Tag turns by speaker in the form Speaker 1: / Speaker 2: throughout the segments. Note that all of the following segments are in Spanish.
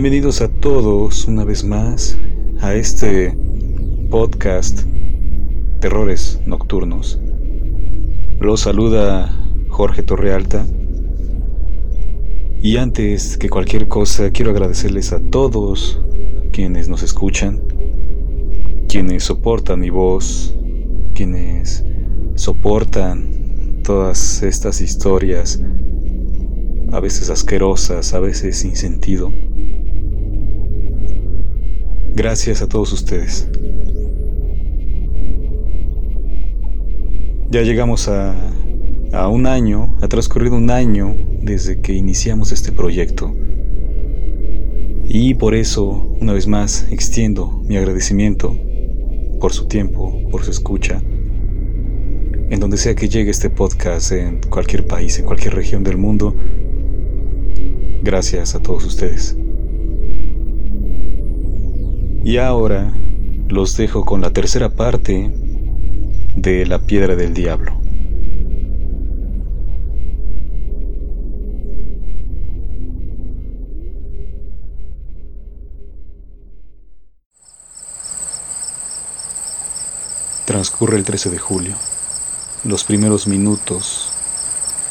Speaker 1: Bienvenidos a todos una vez más a este podcast Terrores Nocturnos. Los saluda Jorge Torrealta. Y antes que cualquier cosa, quiero agradecerles a todos quienes nos escuchan, quienes soportan mi voz, quienes soportan todas estas historias, a veces asquerosas, a veces sin sentido. Gracias a todos ustedes. Ya llegamos a, a, un año, ha transcurrido un año desde que iniciamos este proyecto. Y por eso, una vez más, extiendo mi agradecimiento por su tiempo, por su escucha, en donde sea que llegue este podcast, en cualquier país, en cualquier región del mundo. Gracias a todos ustedes. Y ahora los dejo con la tercera parte de La Piedra del Diablo. Transcurre el 13 de julio, los primeros minutos,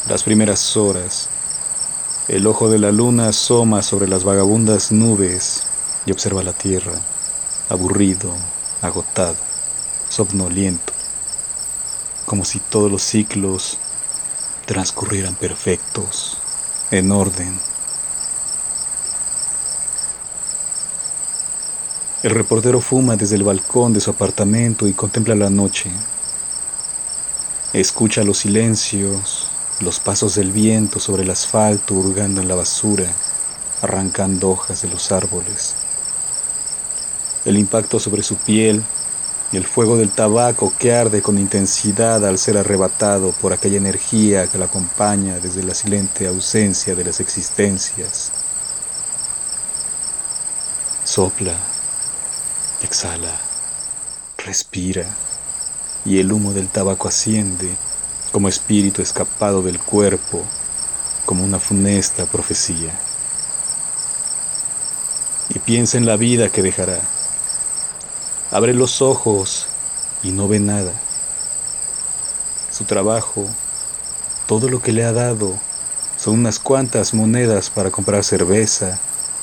Speaker 1: las primeras horas. El ojo de la luna asoma sobre las vagabundas nubes y observa la tierra aburrido, agotado, somnoliento, como si todos los ciclos transcurrieran perfectos, en orden. El reportero fuma desde el balcón de su apartamento y contempla la noche. Escucha los silencios, los pasos del viento sobre el asfalto hurgando en la basura, arrancando hojas de los árboles el impacto sobre su piel y el fuego del tabaco que arde con intensidad al ser arrebatado por aquella energía que la acompaña desde la silente ausencia de las existencias. Sopla, exhala, respira y el humo del tabaco asciende como espíritu escapado del cuerpo, como una funesta profecía. Y piensa en la vida que dejará Abre los ojos y no ve nada. Su trabajo, todo lo que le ha dado, son unas cuantas monedas para comprar cerveza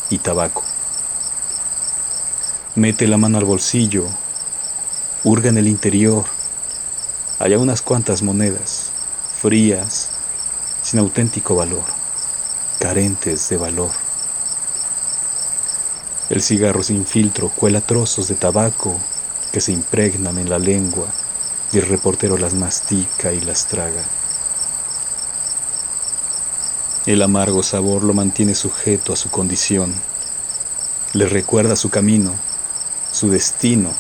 Speaker 1: y tabaco. Mete la mano al bolsillo, hurga en el interior. Hay unas cuantas monedas, frías, sin auténtico valor, carentes de valor. El cigarro sin filtro cuela trozos de tabaco que se impregnan en la lengua y el reportero las mastica y las traga. El amargo sabor lo mantiene sujeto a su condición, le recuerda su camino, su destino,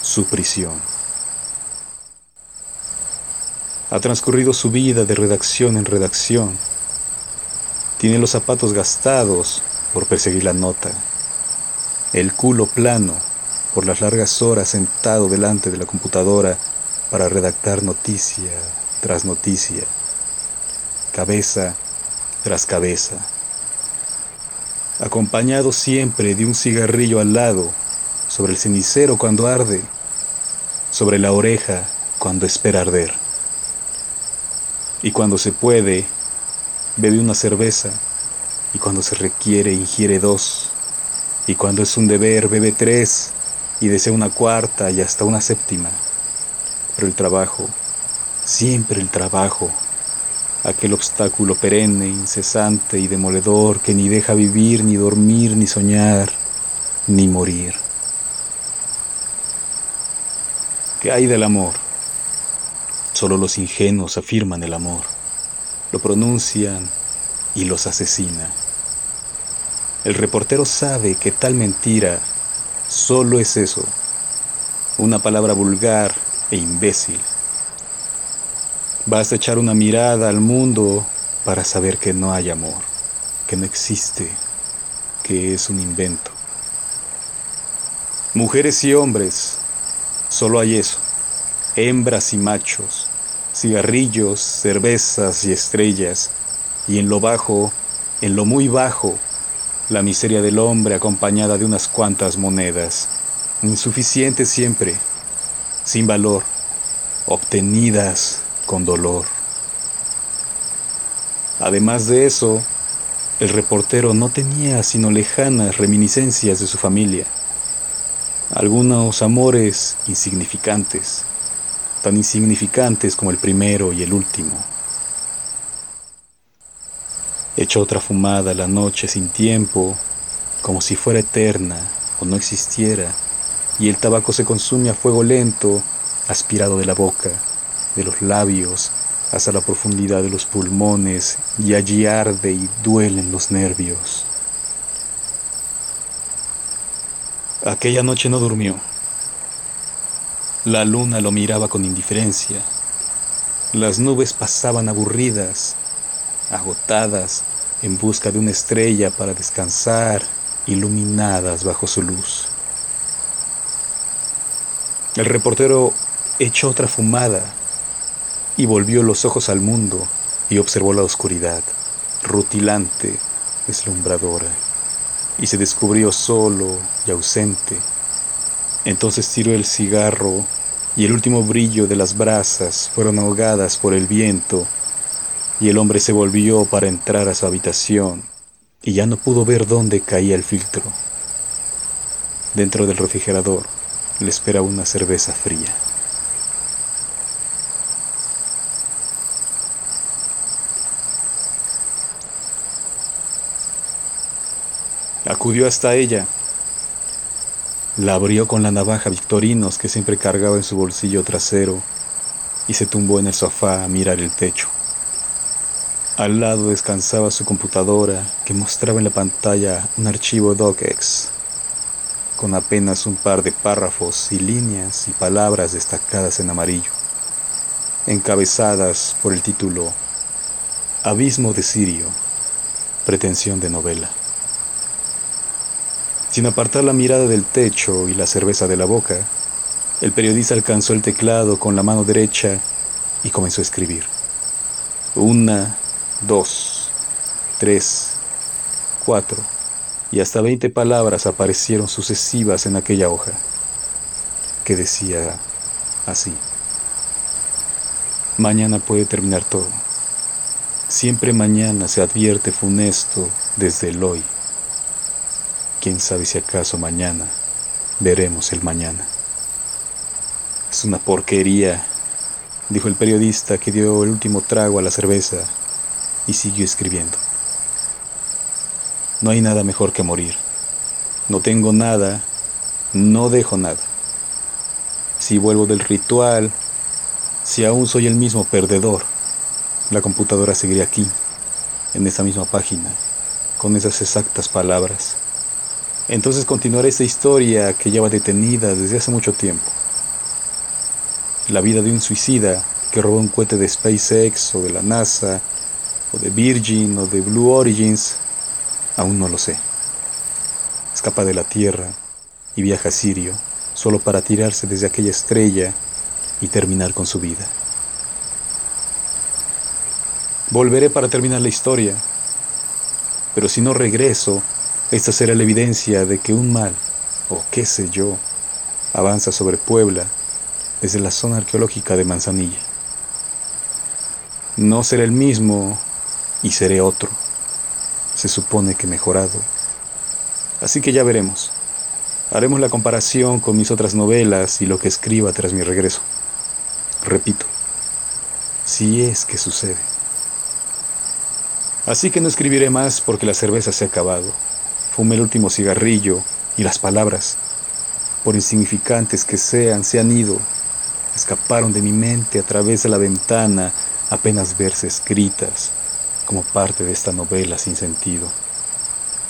Speaker 1: su prisión. Ha transcurrido su vida de redacción en redacción. Tiene los zapatos gastados por perseguir la nota el culo plano por las largas horas sentado delante de la computadora para redactar noticia tras noticia, cabeza tras cabeza, acompañado siempre de un cigarrillo al lado, sobre el cenicero cuando arde, sobre la oreja cuando espera arder. Y cuando se puede, bebe una cerveza, y cuando se requiere, ingiere dos y cuando es un deber bebe tres y desea una cuarta y hasta una séptima. Pero el trabajo, siempre el trabajo, aquel obstáculo perenne, incesante y demoledor que ni deja vivir, ni dormir, ni soñar, ni morir. ¿Qué hay del amor? Solo los ingenuos afirman el amor, lo pronuncian y los asesinan. El reportero sabe que tal mentira solo es eso, una palabra vulgar e imbécil. Vas a echar una mirada al mundo para saber que no hay amor, que no existe, que es un invento. Mujeres y hombres, solo hay eso, hembras y machos, cigarrillos, cervezas y estrellas, y en lo bajo, en lo muy bajo, la miseria del hombre acompañada de unas cuantas monedas, insuficientes siempre, sin valor, obtenidas con dolor. Además de eso, el reportero no tenía sino lejanas reminiscencias de su familia, algunos amores insignificantes, tan insignificantes como el primero y el último. Echó otra fumada la noche sin tiempo, como si fuera eterna o no existiera, y el tabaco se consume a fuego lento, aspirado de la boca, de los labios, hasta la profundidad de los pulmones, y allí arde y duelen los nervios. Aquella noche no durmió. La luna lo miraba con indiferencia. Las nubes pasaban aburridas agotadas en busca de una estrella para descansar, iluminadas bajo su luz. El reportero echó otra fumada y volvió los ojos al mundo y observó la oscuridad, rutilante, deslumbradora, y se descubrió solo y ausente. Entonces tiró el cigarro y el último brillo de las brasas fueron ahogadas por el viento y el hombre se volvió para entrar a su habitación y ya no pudo ver dónde caía el filtro. Dentro del refrigerador le esperaba una cerveza fría. Acudió hasta ella. La abrió con la navaja Victorinos que siempre cargaba en su bolsillo trasero y se tumbó en el sofá a mirar el techo. Al lado descansaba su computadora que mostraba en la pantalla un archivo docx con apenas un par de párrafos y líneas y palabras destacadas en amarillo, encabezadas por el título Abismo de Sirio, pretensión de novela. Sin apartar la mirada del techo y la cerveza de la boca, el periodista alcanzó el teclado con la mano derecha y comenzó a escribir. Una dos, tres, cuatro, y hasta veinte palabras aparecieron sucesivas en aquella hoja, que decía así. Mañana puede terminar todo. Siempre mañana se advierte funesto desde el hoy. Quién sabe si acaso mañana veremos el mañana. Es una porquería, dijo el periodista que dio el último trago a la cerveza y siguió escribiendo. No hay nada mejor que morir. No tengo nada, no dejo nada. Si vuelvo del ritual, si aún soy el mismo perdedor, la computadora seguirá aquí, en esa misma página, con esas exactas palabras. Entonces continuaré esta historia que lleva detenida desde hace mucho tiempo. La vida de un suicida que robó un cohete de SpaceX o de la NASA o de Virgin o de Blue Origins, aún no lo sé. Escapa de la Tierra y viaja a Sirio solo para tirarse desde aquella estrella y terminar con su vida. Volveré para terminar la historia, pero si no regreso, esta será la evidencia de que un mal, o qué sé yo, avanza sobre Puebla desde la zona arqueológica de Manzanilla. No será el mismo y seré otro. Se supone que mejorado. Así que ya veremos. Haremos la comparación con mis otras novelas y lo que escriba tras mi regreso. Repito, si es que sucede. Así que no escribiré más porque la cerveza se ha acabado. Fumé el último cigarrillo y las palabras, por insignificantes que sean, se han ido. Escaparon de mi mente a través de la ventana apenas verse escritas como parte de esta novela sin sentido.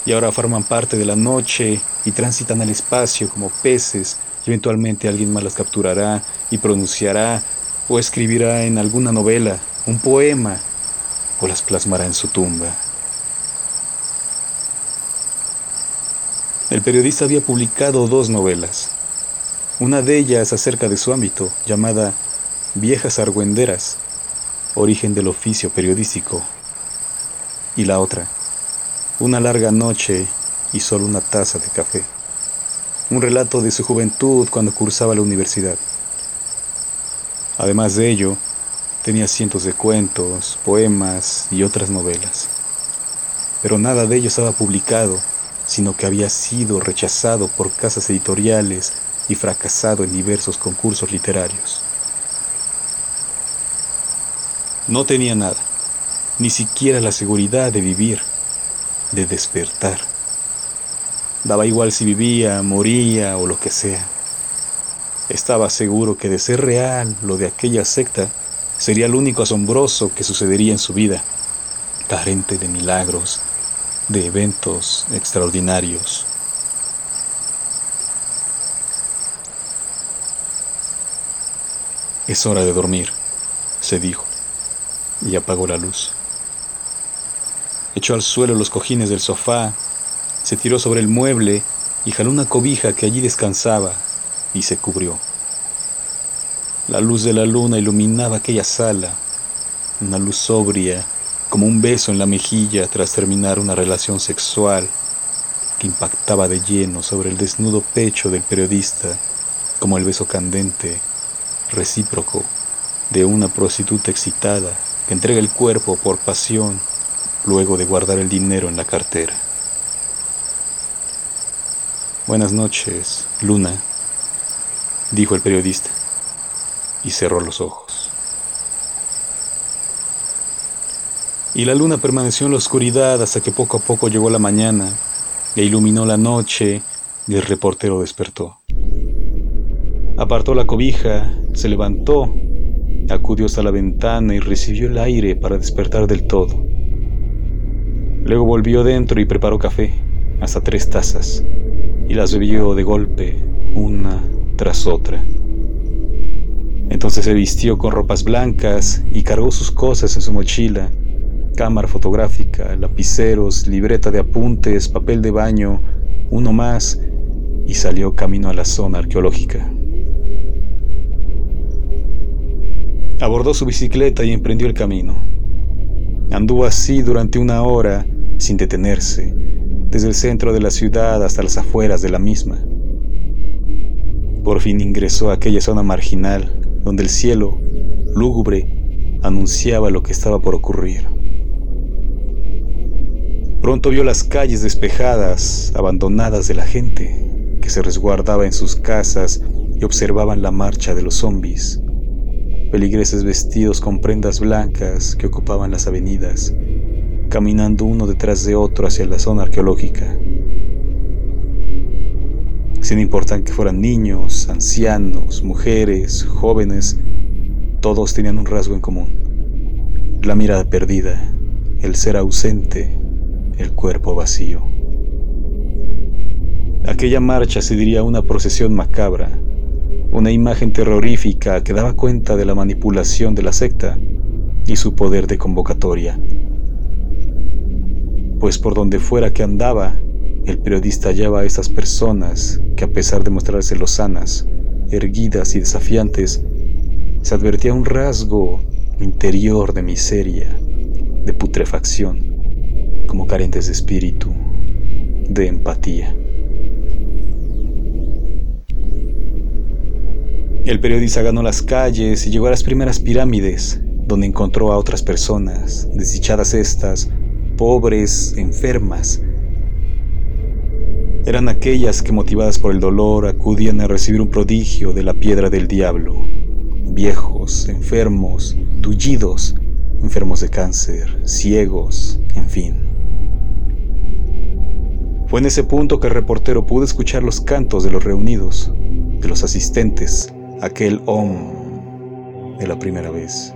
Speaker 1: Y ahora forman parte de la noche y transitan al espacio como peces y eventualmente alguien más las capturará y pronunciará o escribirá en alguna novela, un poema o las plasmará en su tumba. El periodista había publicado dos novelas, una de ellas acerca de su ámbito, llamada Viejas Argüenderas, origen del oficio periodístico, y la otra, una larga noche y solo una taza de café. Un relato de su juventud cuando cursaba la universidad. Además de ello, tenía cientos de cuentos, poemas y otras novelas. Pero nada de ello estaba publicado, sino que había sido rechazado por casas editoriales y fracasado en diversos concursos literarios. No tenía nada, ni siquiera la seguridad de vivir, de despertar. Daba igual si vivía, moría o lo que sea. Estaba seguro que de ser real lo de aquella secta sería lo único asombroso que sucedería en su vida, carente de milagros, de eventos extraordinarios. Es hora de dormir, se dijo, y apagó la luz. Echó al suelo los cojines del sofá, se tiró sobre el mueble y jaló una cobija que allí descansaba y se cubrió. La luz de la luna iluminaba aquella sala, una luz sobria, como un beso en la mejilla tras terminar una relación sexual que impactaba de lleno sobre el desnudo pecho del periodista, como el beso candente, recíproco, de una prostituta excitada que entrega el cuerpo por pasión luego de guardar el dinero en la cartera. Buenas noches, Luna, dijo el periodista, y cerró los ojos. Y la luna permaneció en la oscuridad hasta que poco a poco llegó la mañana e iluminó la noche y el reportero despertó. Apartó la cobija, se levantó, acudió hasta la ventana y recibió el aire para despertar del todo. Luego volvió dentro y preparó café, hasta tres tazas, y las bebió de golpe, una tras otra. Entonces se vistió con ropas blancas y cargó sus cosas en su mochila, cámara fotográfica, lapiceros, libreta de apuntes, papel de baño, uno más, y salió camino a la zona arqueológica. Abordó su bicicleta y emprendió el camino. Anduvo así durante una hora sin detenerse, desde el centro de la ciudad hasta las afueras de la misma. Por fin ingresó a aquella zona marginal donde el cielo, lúgubre, anunciaba lo que estaba por ocurrir. Pronto vio las calles despejadas, abandonadas de la gente, que se resguardaba en sus casas y observaban la marcha de los zombis, peligreses vestidos con prendas blancas que ocupaban las avenidas, caminando uno detrás de otro hacia la zona arqueológica. Sin importar que fueran niños, ancianos, mujeres, jóvenes, todos tenían un rasgo en común. La mirada perdida, el ser ausente, el cuerpo vacío. Aquella marcha se diría una procesión macabra, una imagen terrorífica que daba cuenta de la manipulación de la secta y su poder de convocatoria pues por donde fuera que andaba, el periodista hallaba a estas personas que a pesar de mostrarse lozanas, erguidas y desafiantes, se advertía un rasgo interior de miseria, de putrefacción, como carentes de espíritu, de empatía. El periodista ganó las calles y llegó a las primeras pirámides, donde encontró a otras personas, desdichadas estas, pobres, enfermas. Eran aquellas que motivadas por el dolor acudían a recibir un prodigio de la piedra del diablo. Viejos, enfermos, tullidos, enfermos de cáncer, ciegos, en fin. Fue en ese punto que el reportero pudo escuchar los cantos de los reunidos, de los asistentes, aquel om de la primera vez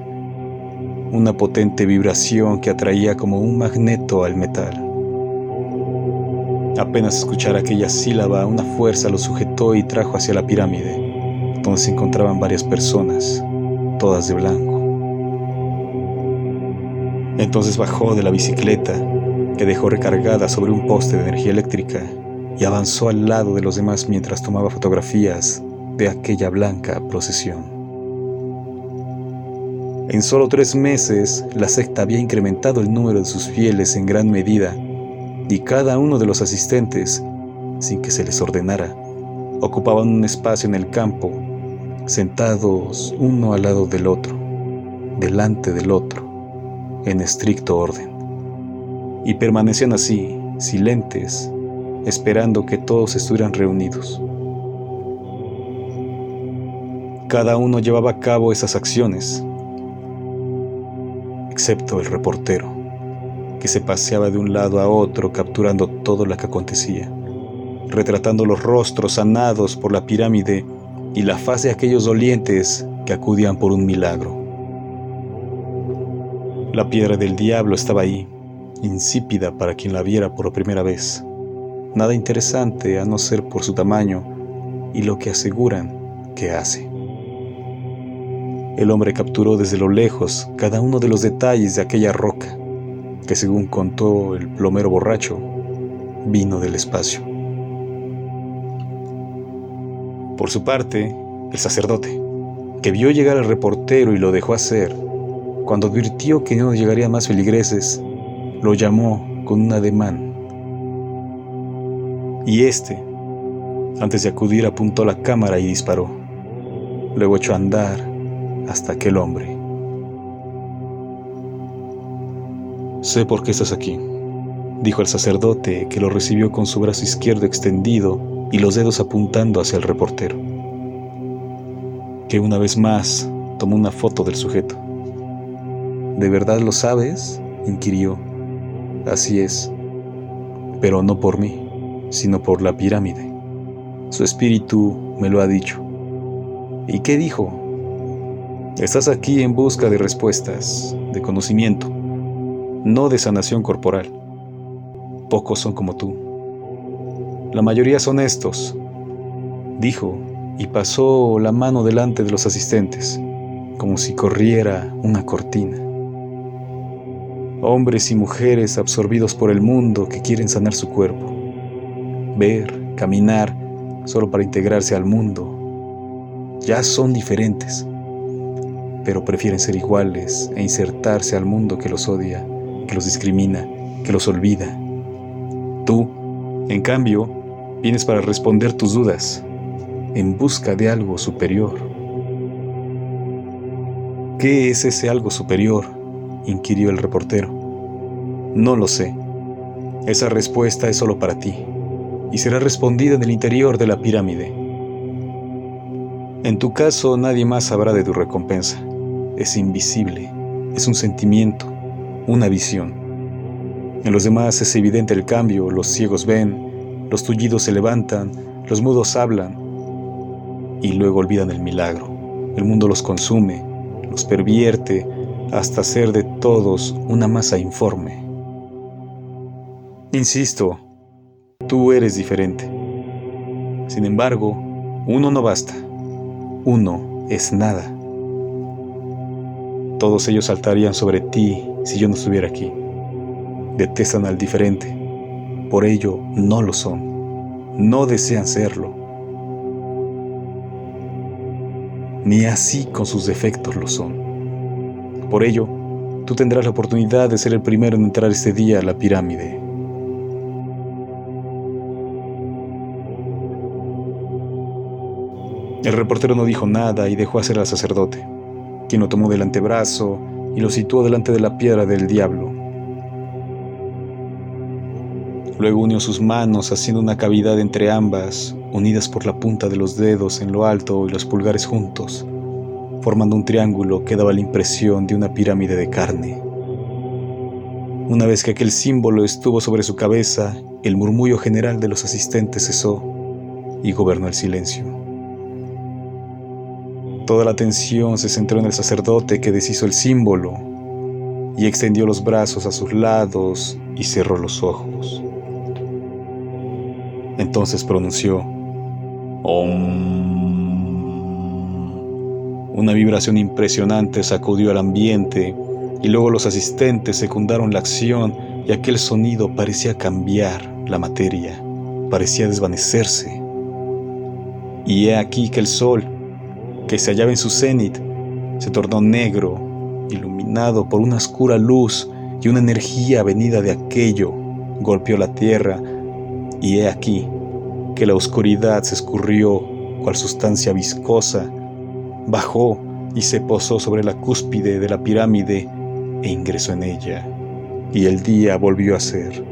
Speaker 1: una potente vibración que atraía como un magneto al metal. Apenas escuchar aquella sílaba, una fuerza lo sujetó y trajo hacia la pirámide, donde se encontraban varias personas, todas de blanco. Entonces bajó de la bicicleta, que dejó recargada sobre un poste de energía eléctrica, y avanzó al lado de los demás mientras tomaba fotografías de aquella blanca procesión. En solo tres meses, la secta había incrementado el número de sus fieles en gran medida y cada uno de los asistentes, sin que se les ordenara, ocupaban un espacio en el campo, sentados uno al lado del otro, delante del otro, en estricto orden. Y permanecían así, silentes, esperando que todos estuvieran reunidos. Cada uno llevaba a cabo esas acciones, excepto el reportero, que se paseaba de un lado a otro capturando todo lo que acontecía, retratando los rostros sanados por la pirámide y la faz de aquellos dolientes que acudían por un milagro. La piedra del diablo estaba ahí, insípida para quien la viera por primera vez. Nada interesante a no ser por su tamaño y lo que aseguran que hace. El hombre capturó desde lo lejos cada uno de los detalles de aquella roca, que según contó el plomero borracho, vino del espacio. Por su parte, el sacerdote, que vio llegar al reportero y lo dejó hacer, cuando advirtió que no llegaría más feligreses, lo llamó con un ademán. Y este, antes de acudir, apuntó la cámara y disparó. Luego echó a andar hasta aquel hombre. Sé por qué estás aquí, dijo el sacerdote que lo recibió con su brazo izquierdo extendido y los dedos apuntando hacia el reportero, que una vez más tomó una foto del sujeto. ¿De verdad lo sabes? inquirió. Así es, pero no por mí, sino por la pirámide. Su espíritu me lo ha dicho. ¿Y qué dijo? Estás aquí en busca de respuestas, de conocimiento, no de sanación corporal. Pocos son como tú. La mayoría son estos, dijo, y pasó la mano delante de los asistentes, como si corriera una cortina. Hombres y mujeres absorbidos por el mundo que quieren sanar su cuerpo, ver, caminar, solo para integrarse al mundo. Ya son diferentes pero prefieren ser iguales e insertarse al mundo que los odia, que los discrimina, que los olvida. Tú, en cambio, vienes para responder tus dudas, en busca de algo superior. ¿Qué es ese algo superior? inquirió el reportero. No lo sé. Esa respuesta es solo para ti, y será respondida en el interior de la pirámide. En tu caso nadie más sabrá de tu recompensa es invisible, es un sentimiento, una visión. En los demás es evidente el cambio, los ciegos ven, los tullidos se levantan, los mudos hablan y luego olvidan el milagro. El mundo los consume, los pervierte hasta hacer de todos una masa informe. Insisto, tú eres diferente. Sin embargo, uno no basta. Uno es nada. Todos ellos saltarían sobre ti si yo no estuviera aquí. Detestan al diferente, por ello no lo son, no desean serlo. Ni así con sus defectos lo son. Por ello, tú tendrás la oportunidad de ser el primero en entrar este día a la pirámide. El reportero no dijo nada y dejó hacer al sacerdote quien lo tomó del antebrazo y lo situó delante de la piedra del diablo. Luego unió sus manos haciendo una cavidad entre ambas, unidas por la punta de los dedos en lo alto y los pulgares juntos, formando un triángulo que daba la impresión de una pirámide de carne. Una vez que aquel símbolo estuvo sobre su cabeza, el murmullo general de los asistentes cesó y gobernó el silencio. Toda la atención se centró en el sacerdote que deshizo el símbolo y extendió los brazos a sus lados y cerró los ojos. Entonces pronunció Om. Una vibración impresionante sacudió al ambiente y luego los asistentes secundaron la acción y aquel sonido parecía cambiar la materia, parecía desvanecerse. Y he aquí que el sol que se hallaba en su cenit, se tornó negro, iluminado por una oscura luz y una energía venida de aquello golpeó la tierra y he aquí que la oscuridad se escurrió cual sustancia viscosa, bajó y se posó sobre la cúspide de la pirámide e ingresó en ella, y el día volvió a ser.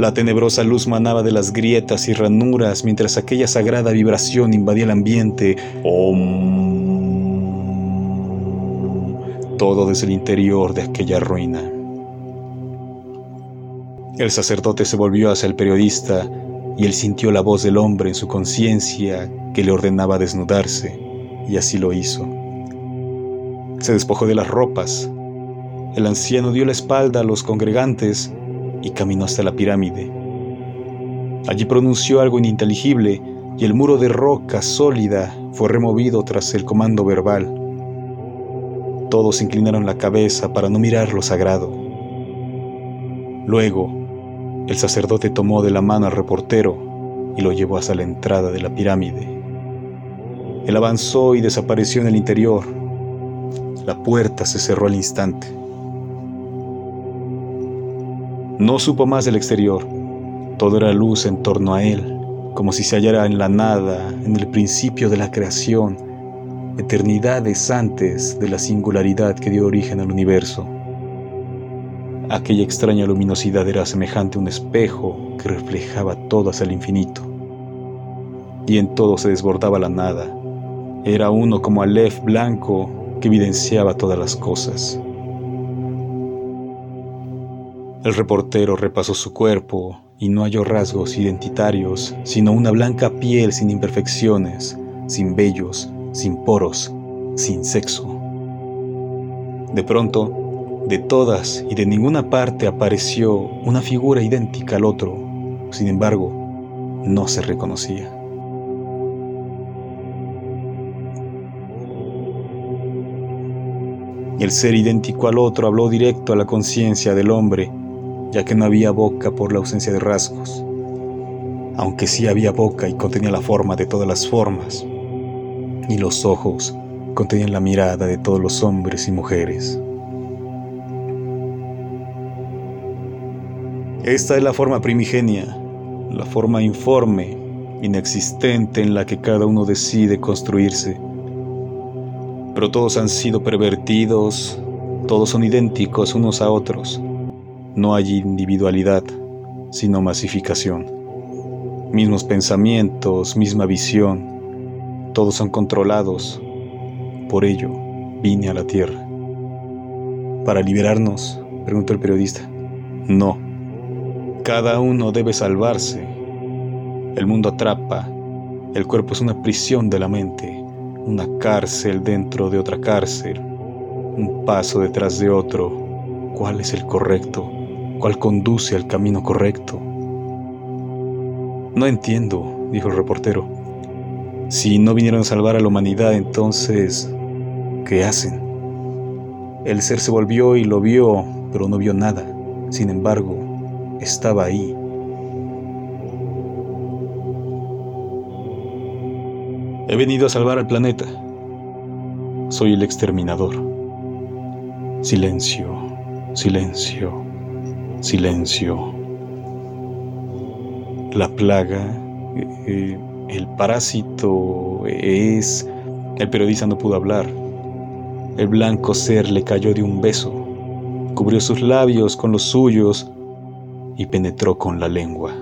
Speaker 1: La tenebrosa luz manaba de las grietas y ranuras mientras aquella sagrada vibración invadía el ambiente. Todo desde el interior de aquella ruina. El sacerdote se volvió hacia el periodista y él sintió la voz del hombre en su conciencia que le ordenaba desnudarse, y así lo hizo. Se despojó de las ropas. El anciano dio la espalda a los congregantes y caminó hasta la pirámide. Allí pronunció algo ininteligible y el muro de roca sólida fue removido tras el comando verbal. Todos inclinaron la cabeza para no mirar lo sagrado. Luego, el sacerdote tomó de la mano al reportero y lo llevó hasta la entrada de la pirámide. Él avanzó y desapareció en el interior. La puerta se cerró al instante. No supo más del exterior. Todo era luz en torno a él, como si se hallara en la nada, en el principio de la creación, eternidades antes de la singularidad que dio origen al universo. Aquella extraña luminosidad era semejante a un espejo que reflejaba todo hacia el infinito. Y en todo se desbordaba la nada. Era uno como Aleph blanco que evidenciaba todas las cosas. El reportero repasó su cuerpo y no halló rasgos identitarios, sino una blanca piel sin imperfecciones, sin vellos, sin poros, sin sexo. De pronto, de todas y de ninguna parte apareció una figura idéntica al otro, sin embargo, no se reconocía. El ser idéntico al otro habló directo a la conciencia del hombre ya que no había boca por la ausencia de rasgos, aunque sí había boca y contenía la forma de todas las formas, y los ojos contenían la mirada de todos los hombres y mujeres. Esta es la forma primigenia, la forma informe, inexistente en la que cada uno decide construirse. Pero todos han sido pervertidos, todos son idénticos unos a otros no hay individualidad, sino masificación. Mismos pensamientos, misma visión, todos son controlados. Por ello, vine a la Tierra. ¿Para liberarnos? preguntó el periodista. No. Cada uno debe salvarse. El mundo atrapa. El cuerpo es una prisión de la mente, una cárcel dentro de otra cárcel, un paso detrás de otro. ¿Cuál es el correcto? Cuál conduce al camino correcto. No entiendo, dijo el reportero. Si no vinieron a salvar a la humanidad, entonces, ¿qué hacen? El ser se volvió y lo vio, pero no vio nada. Sin embargo, estaba ahí. He venido a salvar al planeta. Soy el exterminador. Silencio, silencio. Silencio. La plaga, eh, el parásito es... El periodista no pudo hablar. El blanco ser le cayó de un beso, cubrió sus labios con los suyos y penetró con la lengua.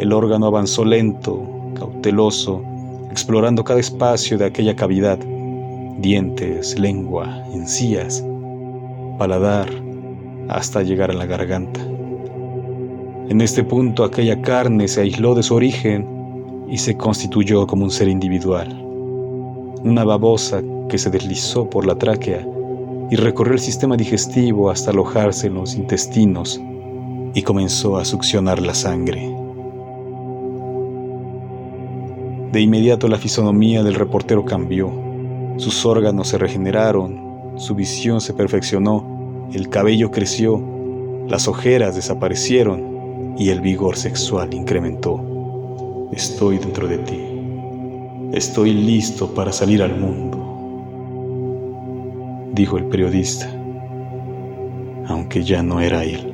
Speaker 1: El órgano avanzó lento, cauteloso, explorando cada espacio de aquella cavidad, dientes, lengua, encías, paladar, hasta llegar a la garganta. En este punto aquella carne se aisló de su origen y se constituyó como un ser individual, una babosa que se deslizó por la tráquea y recorrió el sistema digestivo hasta alojarse en los intestinos y comenzó a succionar la sangre. De inmediato la fisonomía del reportero cambió, sus órganos se regeneraron, su visión se perfeccionó el cabello creció, las ojeras desaparecieron y el vigor sexual incrementó. Estoy dentro de ti. Estoy listo para salir al mundo, dijo el periodista, aunque ya no era él.